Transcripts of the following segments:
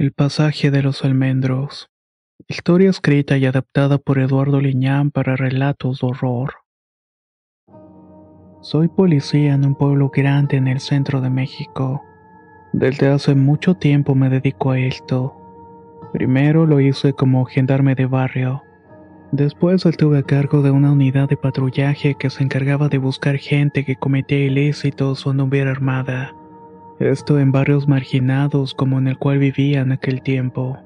El pasaje de los almendros. Historia escrita y adaptada por Eduardo Liñán para relatos de horror. Soy policía en un pueblo grande en el centro de México. Desde hace mucho tiempo me dedico a esto. Primero lo hice como gendarme de barrio. Después estuve a cargo de una unidad de patrullaje que se encargaba de buscar gente que cometía ilícitos o no hubiera armada. Esto en barrios marginados como en el cual vivía en aquel tiempo.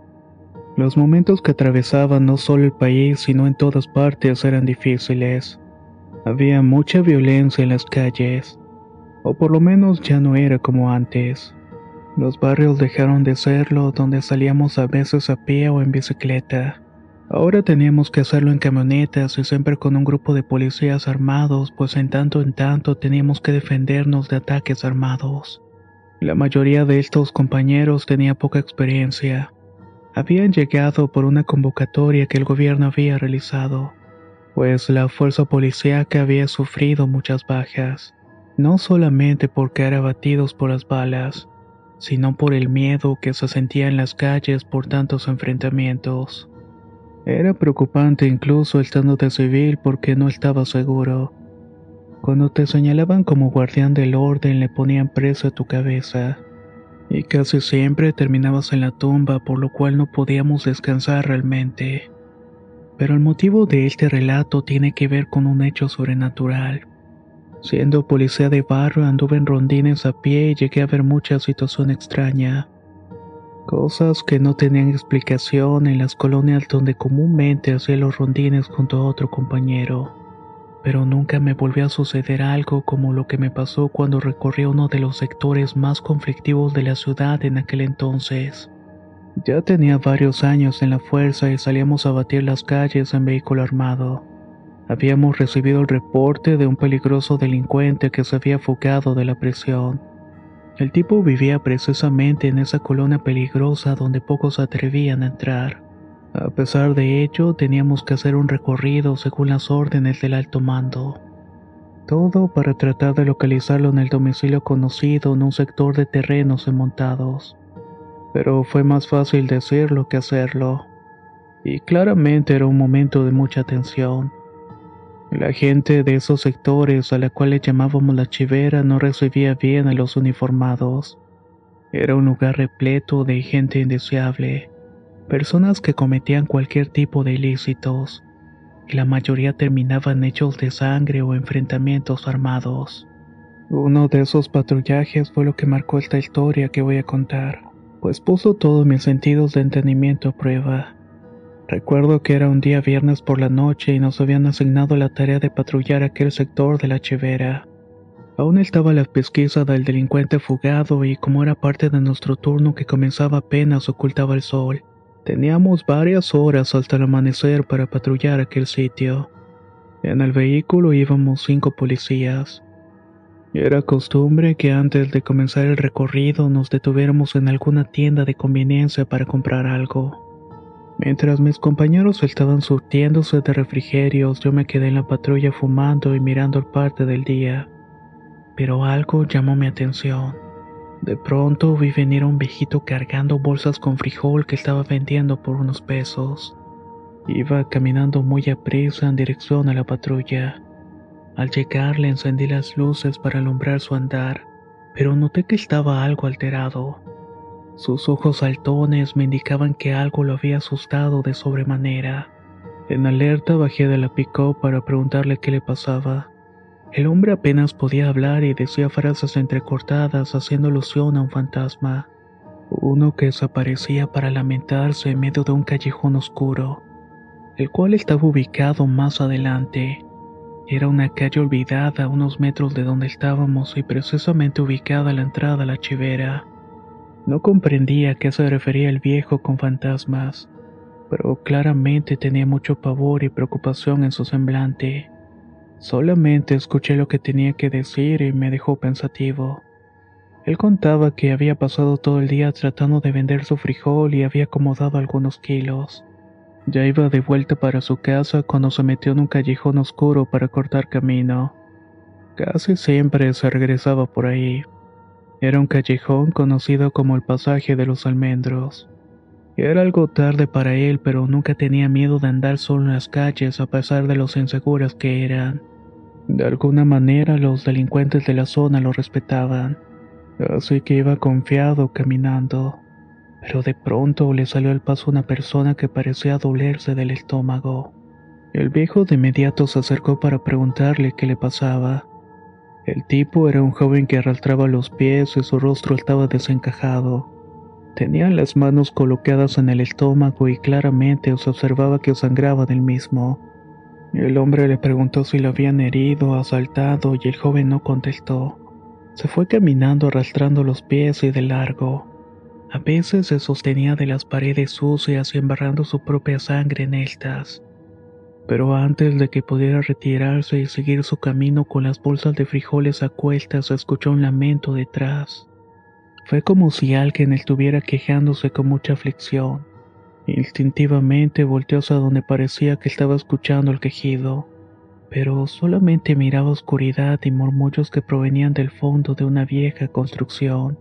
Los momentos que atravesaban no solo el país, sino en todas partes eran difíciles. Había mucha violencia en las calles, o por lo menos ya no era como antes. Los barrios dejaron de serlo donde salíamos a veces a pie o en bicicleta. Ahora teníamos que hacerlo en camionetas y siempre con un grupo de policías armados, pues en tanto en tanto teníamos que defendernos de ataques armados. La mayoría de estos compañeros tenía poca experiencia. Habían llegado por una convocatoria que el gobierno había realizado, pues la fuerza policíaca había sufrido muchas bajas, no solamente porque eran abatidos por las balas, sino por el miedo que se sentía en las calles por tantos enfrentamientos. Era preocupante incluso estando de civil porque no estaba seguro. Cuando te señalaban como guardián del orden le ponían preso a tu cabeza. Y casi siempre terminabas en la tumba por lo cual no podíamos descansar realmente. Pero el motivo de este relato tiene que ver con un hecho sobrenatural. Siendo policía de barrio anduve en rondines a pie y llegué a ver mucha situación extraña. Cosas que no tenían explicación en las colonias donde comúnmente hacía los rondines junto a otro compañero. Pero nunca me volvió a suceder algo como lo que me pasó cuando recorrí uno de los sectores más conflictivos de la ciudad en aquel entonces. Ya tenía varios años en la fuerza y salíamos a batir las calles en vehículo armado. Habíamos recibido el reporte de un peligroso delincuente que se había fugado de la prisión. El tipo vivía precisamente en esa colonia peligrosa donde pocos atrevían a entrar. A pesar de ello, teníamos que hacer un recorrido según las órdenes del alto mando. Todo para tratar de localizarlo en el domicilio conocido en un sector de terrenos enmontados. Pero fue más fácil decirlo que hacerlo. Y claramente era un momento de mucha tensión. La gente de esos sectores a la cual le llamábamos la chivera no recibía bien a los uniformados. Era un lugar repleto de gente indeseable, personas que cometían cualquier tipo de ilícitos, y la mayoría terminaban hechos de sangre o enfrentamientos armados. Uno de esos patrullajes fue lo que marcó esta historia que voy a contar, pues puso todos mis sentidos de entendimiento a prueba. Recuerdo que era un día viernes por la noche y nos habían asignado la tarea de patrullar aquel sector de la chivera. Aún estaba la pesquisa del delincuente fugado y como era parte de nuestro turno que comenzaba apenas ocultaba el sol, teníamos varias horas hasta el amanecer para patrullar aquel sitio. En el vehículo íbamos cinco policías. Era costumbre que antes de comenzar el recorrido nos detuviéramos en alguna tienda de conveniencia para comprar algo. Mientras mis compañeros estaban surtiéndose de refrigerios, yo me quedé en la patrulla fumando y mirando el parte del día. Pero algo llamó mi atención. De pronto vi venir a un viejito cargando bolsas con frijol que estaba vendiendo por unos pesos. Iba caminando muy aprisa en dirección a la patrulla. Al llegar le encendí las luces para alumbrar su andar, pero noté que estaba algo alterado. Sus ojos saltones me indicaban que algo lo había asustado de sobremanera. En alerta bajé de la picó para preguntarle qué le pasaba. El hombre apenas podía hablar y decía frases entrecortadas haciendo alusión a un fantasma. Uno que desaparecía para lamentarse en medio de un callejón oscuro, el cual estaba ubicado más adelante. Era una calle olvidada a unos metros de donde estábamos y precisamente ubicada a la entrada a la chivera. No comprendía a qué se refería el viejo con fantasmas, pero claramente tenía mucho pavor y preocupación en su semblante. Solamente escuché lo que tenía que decir y me dejó pensativo. Él contaba que había pasado todo el día tratando de vender su frijol y había acomodado algunos kilos. Ya iba de vuelta para su casa cuando se metió en un callejón oscuro para cortar camino. Casi siempre se regresaba por ahí. Era un callejón conocido como el pasaje de los almendros. Era algo tarde para él, pero nunca tenía miedo de andar solo en las calles a pesar de los inseguras que eran. De alguna manera los delincuentes de la zona lo respetaban, así que iba confiado caminando pero de pronto le salió al paso una persona que parecía dolerse del estómago. El viejo de inmediato se acercó para preguntarle qué le pasaba. El tipo era un joven que arrastraba los pies y su rostro estaba desencajado. Tenía las manos colocadas en el estómago y claramente se observaba que sangraba del mismo. El hombre le preguntó si lo habían herido asaltado y el joven no contestó. Se fue caminando arrastrando los pies y de largo. A veces se sostenía de las paredes sucias y embarrando su propia sangre en estas. Pero antes de que pudiera retirarse y seguir su camino con las bolsas de frijoles a cuestas, escuchó un lamento detrás. Fue como si alguien estuviera quejándose con mucha aflicción. Instintivamente volteó hacia donde parecía que estaba escuchando el quejido, pero solamente miraba oscuridad y murmullos que provenían del fondo de una vieja construcción.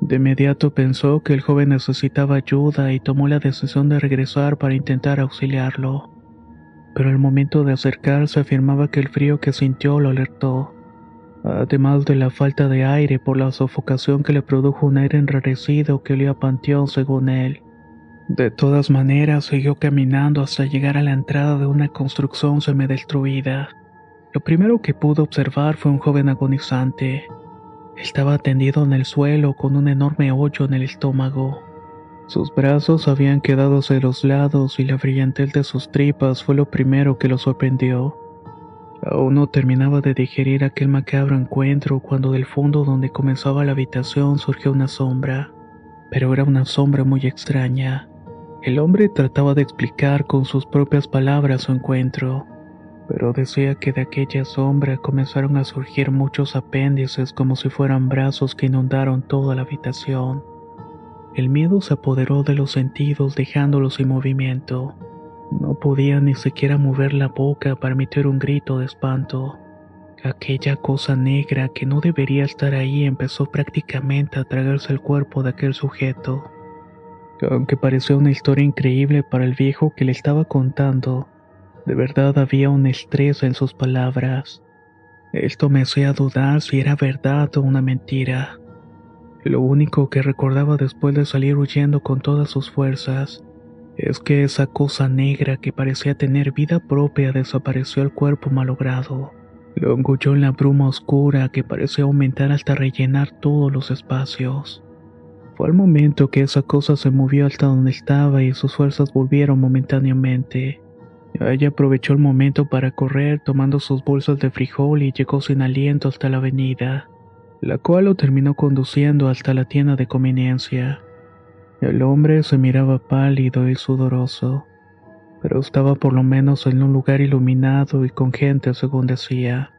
De inmediato pensó que el joven necesitaba ayuda y tomó la decisión de regresar para intentar auxiliarlo. Pero al momento de acercarse afirmaba que el frío que sintió lo alertó, además de la falta de aire por la sofocación que le produjo un aire enrarecido que olía a panteón según él. De todas maneras siguió caminando hasta llegar a la entrada de una construcción semidestruida. Lo primero que pudo observar fue un joven agonizante. Estaba tendido en el suelo con un enorme hoyo en el estómago. Sus brazos habían quedado hacia los lados y la brillantez de sus tripas fue lo primero que lo sorprendió. Aún no terminaba de digerir aquel macabro encuentro cuando del fondo donde comenzaba la habitación surgió una sombra, pero era una sombra muy extraña. El hombre trataba de explicar con sus propias palabras su encuentro pero decía que de aquella sombra comenzaron a surgir muchos apéndices como si fueran brazos que inundaron toda la habitación. El miedo se apoderó de los sentidos dejándolos sin movimiento. No podía ni siquiera mover la boca para emitir un grito de espanto. Aquella cosa negra que no debería estar ahí empezó prácticamente a tragarse el cuerpo de aquel sujeto. Aunque pareció una historia increíble para el viejo que le estaba contando, de verdad había un estrés en sus palabras. Esto me hacía dudar si era verdad o una mentira. Lo único que recordaba después de salir huyendo con todas sus fuerzas es que esa cosa negra que parecía tener vida propia desapareció el cuerpo malogrado. Lo engulló en la bruma oscura que parecía aumentar hasta rellenar todos los espacios. Fue al momento que esa cosa se movió hasta donde estaba y sus fuerzas volvieron momentáneamente. Ella aprovechó el momento para correr tomando sus bolsas de frijol y llegó sin aliento hasta la avenida, la cual lo terminó conduciendo hasta la tienda de conveniencia. El hombre se miraba pálido y sudoroso, pero estaba por lo menos en un lugar iluminado y con gente según decía.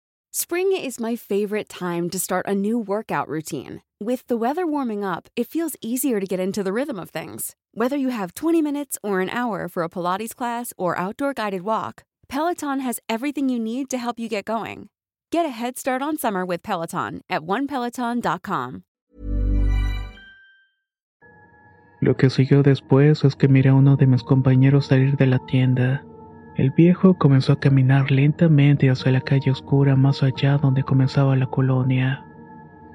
Spring is my favorite time to start a new workout routine. With the weather warming up, it feels easier to get into the rhythm of things. Whether you have 20 minutes or an hour for a Pilates class or outdoor guided walk, Peloton has everything you need to help you get going. Get a head start on summer with Peloton at onepeloton.com. Lo que siguió después es que miré a uno de mis compañeros salir de la tienda. El viejo comenzó a caminar lentamente hacia la calle oscura más allá donde comenzaba la colonia,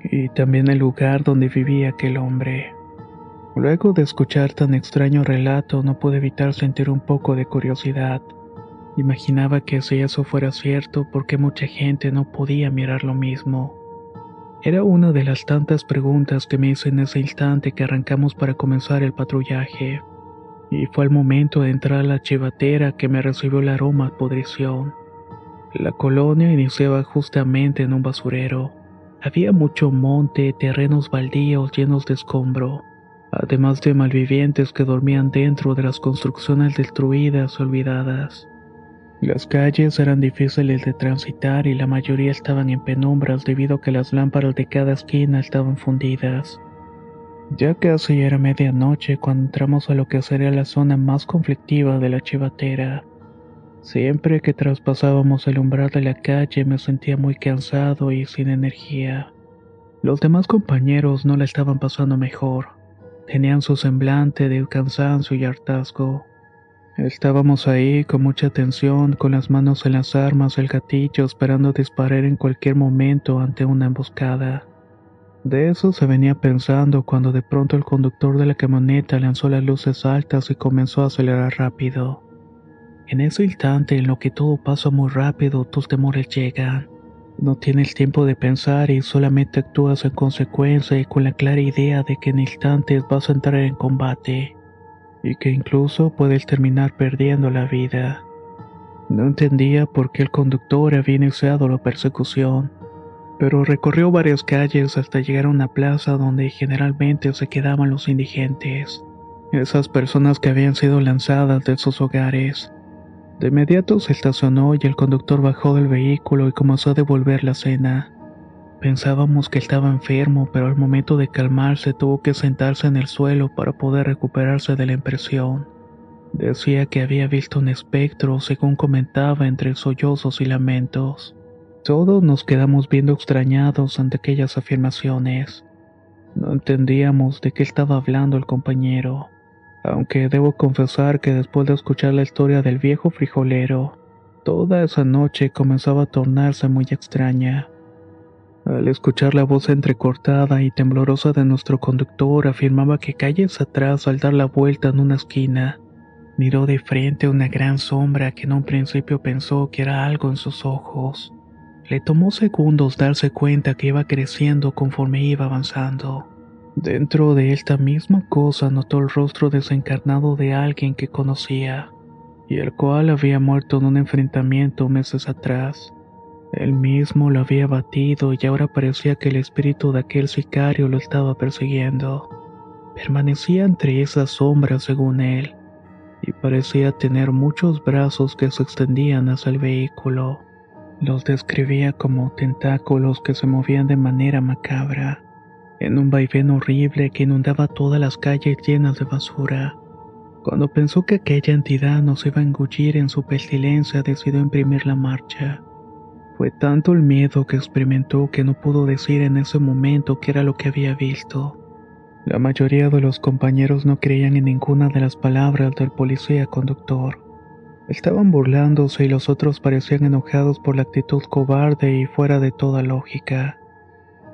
y también el lugar donde vivía aquel hombre. Luego de escuchar tan extraño relato no pude evitar sentir un poco de curiosidad. Imaginaba que si eso fuera cierto, ¿por qué mucha gente no podía mirar lo mismo? Era una de las tantas preguntas que me hice en ese instante que arrancamos para comenzar el patrullaje. Y fue el momento de entrar a la chivatera que me recibió el aroma a podrición. La colonia iniciaba justamente en un basurero. Había mucho monte, terrenos baldíos llenos de escombro, además de malvivientes que dormían dentro de las construcciones destruidas o olvidadas. Las calles eran difíciles de transitar y la mayoría estaban en penumbras debido a que las lámparas de cada esquina estaban fundidas. Ya casi era medianoche cuando entramos a lo que sería la zona más conflictiva de la chivatera. Siempre que traspasábamos el umbral de la calle me sentía muy cansado y sin energía. Los demás compañeros no la estaban pasando mejor. Tenían su semblante de cansancio y hartazgo. Estábamos ahí con mucha tensión, con las manos en las armas del gatillo, esperando disparar en cualquier momento ante una emboscada. De eso se venía pensando cuando de pronto el conductor de la camioneta lanzó las luces altas y comenzó a acelerar rápido. En ese instante en lo que todo pasa muy rápido, tus temores llegan. No tienes tiempo de pensar y solamente actúas en consecuencia y con la clara idea de que en instantes vas a entrar en combate y que incluso puedes terminar perdiendo la vida. No entendía por qué el conductor había iniciado la persecución, pero recorrió varias calles hasta llegar a una plaza donde generalmente se quedaban los indigentes, esas personas que habían sido lanzadas de sus hogares. De inmediato se estacionó y el conductor bajó del vehículo y comenzó a devolver la cena. Pensábamos que estaba enfermo, pero al momento de calmarse tuvo que sentarse en el suelo para poder recuperarse de la impresión. Decía que había visto un espectro, según comentaba entre sollozos y lamentos. Todos nos quedamos viendo extrañados ante aquellas afirmaciones. No entendíamos de qué estaba hablando el compañero, aunque debo confesar que después de escuchar la historia del viejo frijolero, toda esa noche comenzaba a tornarse muy extraña. Al escuchar la voz entrecortada y temblorosa de nuestro conductor, afirmaba que calles atrás, al dar la vuelta en una esquina, miró de frente una gran sombra que en un principio pensó que era algo en sus ojos. Le tomó segundos darse cuenta que iba creciendo conforme iba avanzando. Dentro de esta misma cosa notó el rostro desencarnado de alguien que conocía, y el cual había muerto en un enfrentamiento meses atrás. Él mismo lo había batido y ahora parecía que el espíritu de aquel sicario lo estaba persiguiendo. Permanecía entre esas sombras según él, y parecía tener muchos brazos que se extendían hacia el vehículo. Los describía como tentáculos que se movían de manera macabra, en un vaivén horrible que inundaba todas las calles llenas de basura. Cuando pensó que aquella entidad nos iba a engullir en su pestilencia, decidió imprimir la marcha. Fue tanto el miedo que experimentó que no pudo decir en ese momento qué era lo que había visto. La mayoría de los compañeros no creían en ninguna de las palabras del policía conductor. Estaban burlándose y los otros parecían enojados por la actitud cobarde y fuera de toda lógica.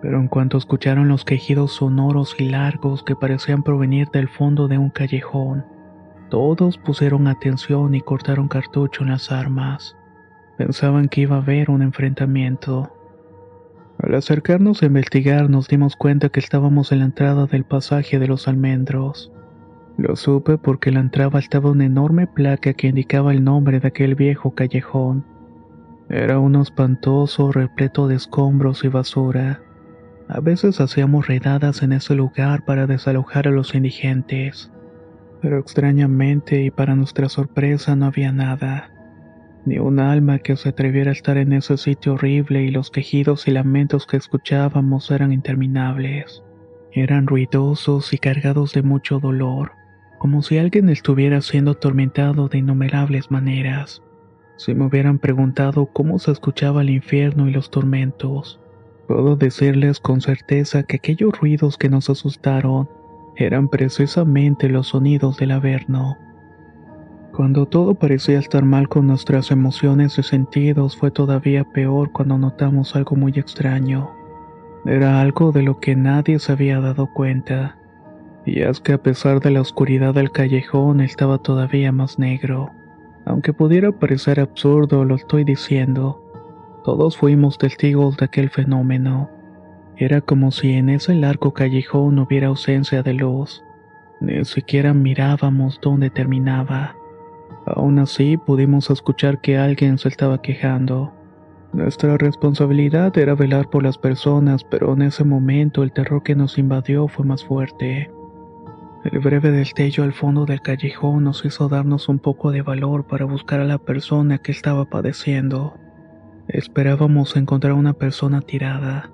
Pero en cuanto escucharon los quejidos sonoros y largos que parecían provenir del fondo de un callejón, todos pusieron atención y cortaron cartucho en las armas. Pensaban que iba a haber un enfrentamiento. Al acercarnos a investigar nos dimos cuenta que estábamos en la entrada del pasaje de los almendros. Lo supe porque en la entrada estaba una enorme placa que indicaba el nombre de aquel viejo callejón. Era uno espantoso repleto de escombros y basura. A veces hacíamos redadas en ese lugar para desalojar a los indigentes, pero extrañamente y para nuestra sorpresa no había nada ni un alma que se atreviera a estar en ese sitio horrible y los quejidos y lamentos que escuchábamos eran interminables. Eran ruidosos y cargados de mucho dolor, como si alguien estuviera siendo atormentado de innumerables maneras. Si me hubieran preguntado cómo se escuchaba el infierno y los tormentos, puedo decirles con certeza que aquellos ruidos que nos asustaron eran precisamente los sonidos del Averno. Cuando todo parecía estar mal con nuestras emociones y sentidos, fue todavía peor cuando notamos algo muy extraño. Era algo de lo que nadie se había dado cuenta. Y es que a pesar de la oscuridad del callejón estaba todavía más negro. Aunque pudiera parecer absurdo, lo estoy diciendo. Todos fuimos testigos de aquel fenómeno. Era como si en ese largo callejón hubiera ausencia de luz. Ni siquiera mirábamos dónde terminaba. Aún así pudimos escuchar que alguien se estaba quejando. Nuestra responsabilidad era velar por las personas, pero en ese momento el terror que nos invadió fue más fuerte. El breve destello al fondo del callejón nos hizo darnos un poco de valor para buscar a la persona que estaba padeciendo. Esperábamos encontrar una persona tirada,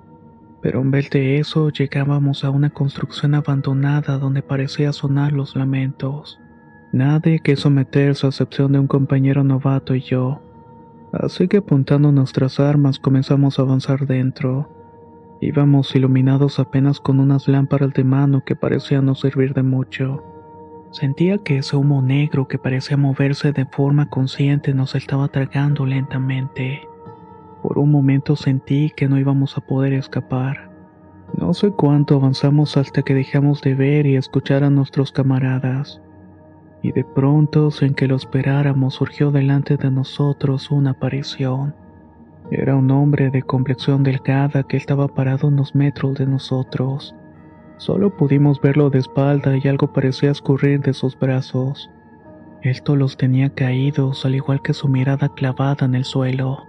pero en vez de eso llegábamos a una construcción abandonada donde parecía sonar los lamentos. Nadie quiso meterse a excepción de un compañero novato y yo. Así que apuntando nuestras armas comenzamos a avanzar dentro. Íbamos iluminados apenas con unas lámparas de mano que parecían no servir de mucho. Sentía que ese humo negro que parecía moverse de forma consciente nos estaba tragando lentamente. Por un momento sentí que no íbamos a poder escapar. No sé cuánto avanzamos hasta que dejamos de ver y escuchar a nuestros camaradas y de pronto, sin que lo esperáramos, surgió delante de nosotros una aparición. Era un hombre de complexión delgada que estaba parado unos metros de nosotros. Solo pudimos verlo de espalda y algo parecía escurrir de sus brazos. Esto los tenía caídos, al igual que su mirada clavada en el suelo.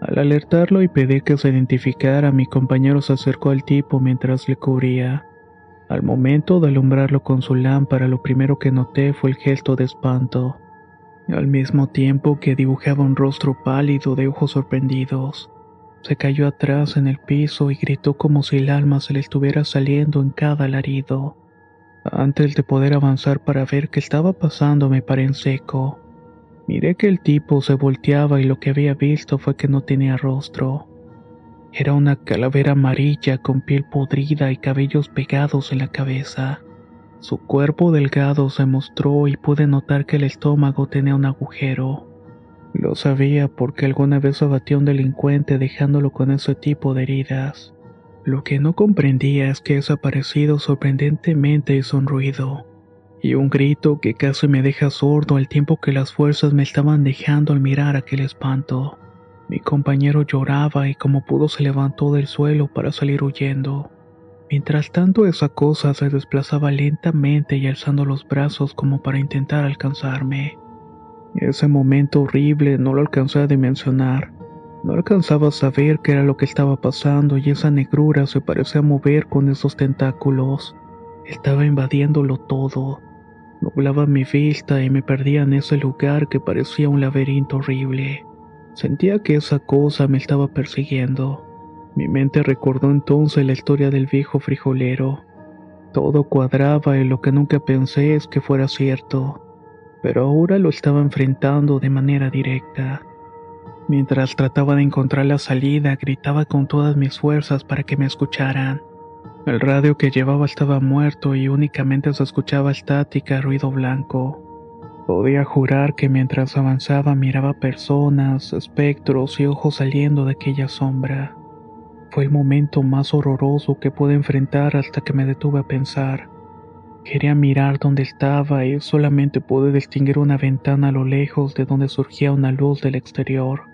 Al alertarlo y pedir que se identificara, mi compañero se acercó al tipo mientras le cubría. Al momento de alumbrarlo con su lámpara, lo primero que noté fue el gesto de espanto, al mismo tiempo que dibujaba un rostro pálido de ojos sorprendidos. Se cayó atrás en el piso y gritó como si el alma se le estuviera saliendo en cada alarido. Antes de poder avanzar para ver qué estaba pasando, me paré en seco. Miré que el tipo se volteaba y lo que había visto fue que no tenía rostro. Era una calavera amarilla con piel podrida y cabellos pegados en la cabeza. Su cuerpo delgado se mostró y pude notar que el estómago tenía un agujero. Lo sabía porque alguna vez abatió a un delincuente dejándolo con ese tipo de heridas. Lo que no comprendía es que desaparecido sorprendentemente hizo un ruido, y un grito que casi me deja sordo al tiempo que las fuerzas me estaban dejando al mirar aquel espanto. Mi compañero lloraba y como pudo se levantó del suelo para salir huyendo. Mientras tanto esa cosa se desplazaba lentamente y alzando los brazos como para intentar alcanzarme. Ese momento horrible no lo alcancé a dimensionar. No alcanzaba a saber qué era lo que estaba pasando y esa negrura se parecía mover con esos tentáculos. Estaba invadiéndolo todo. Nublaba mi vista y me perdía en ese lugar que parecía un laberinto horrible. Sentía que esa cosa me estaba persiguiendo. Mi mente recordó entonces la historia del viejo frijolero. Todo cuadraba y lo que nunca pensé es que fuera cierto, pero ahora lo estaba enfrentando de manera directa. Mientras trataba de encontrar la salida, gritaba con todas mis fuerzas para que me escucharan. El radio que llevaba estaba muerto y únicamente se escuchaba estática, ruido blanco. Podía jurar que mientras avanzaba miraba personas, espectros y ojos saliendo de aquella sombra. Fue el momento más horroroso que pude enfrentar hasta que me detuve a pensar. Quería mirar dónde estaba y solamente pude distinguir una ventana a lo lejos de donde surgía una luz del exterior.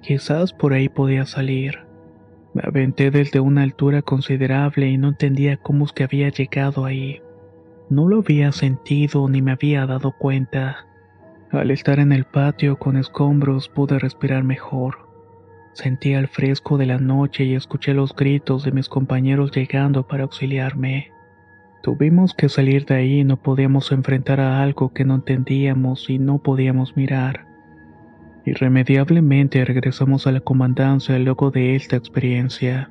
Quizás por ahí podía salir. Me aventé desde una altura considerable y no entendía cómo es que había llegado ahí. No lo había sentido ni me había dado cuenta. Al estar en el patio con escombros pude respirar mejor. Sentía el fresco de la noche y escuché los gritos de mis compañeros llegando para auxiliarme. Tuvimos que salir de ahí no podíamos enfrentar a algo que no entendíamos y no podíamos mirar. Irremediablemente regresamos a la comandancia luego de esta experiencia.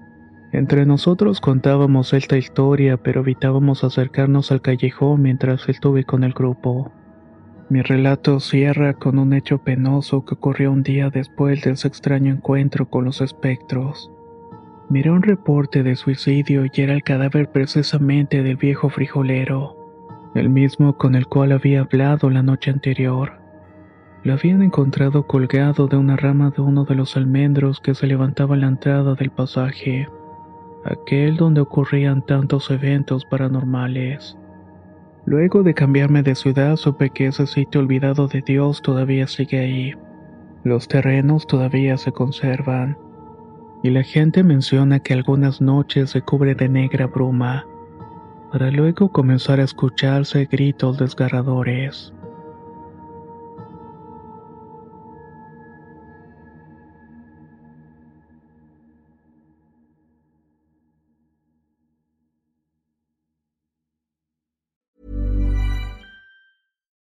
Entre nosotros contábamos esta historia, pero evitábamos acercarnos al callejón mientras estuve con el grupo. Mi relato cierra con un hecho penoso que ocurrió un día después de ese extraño encuentro con los espectros. Miré un reporte de suicidio y era el cadáver precisamente del viejo frijolero, el mismo con el cual había hablado la noche anterior. Lo habían encontrado colgado de una rama de uno de los almendros que se levantaba en la entrada del pasaje, aquel donde ocurrían tantos eventos paranormales. Luego de cambiarme de ciudad supe que ese sitio olvidado de Dios todavía sigue ahí. Los terrenos todavía se conservan. Y la gente menciona que algunas noches se cubre de negra bruma, para luego comenzar a escucharse gritos desgarradores.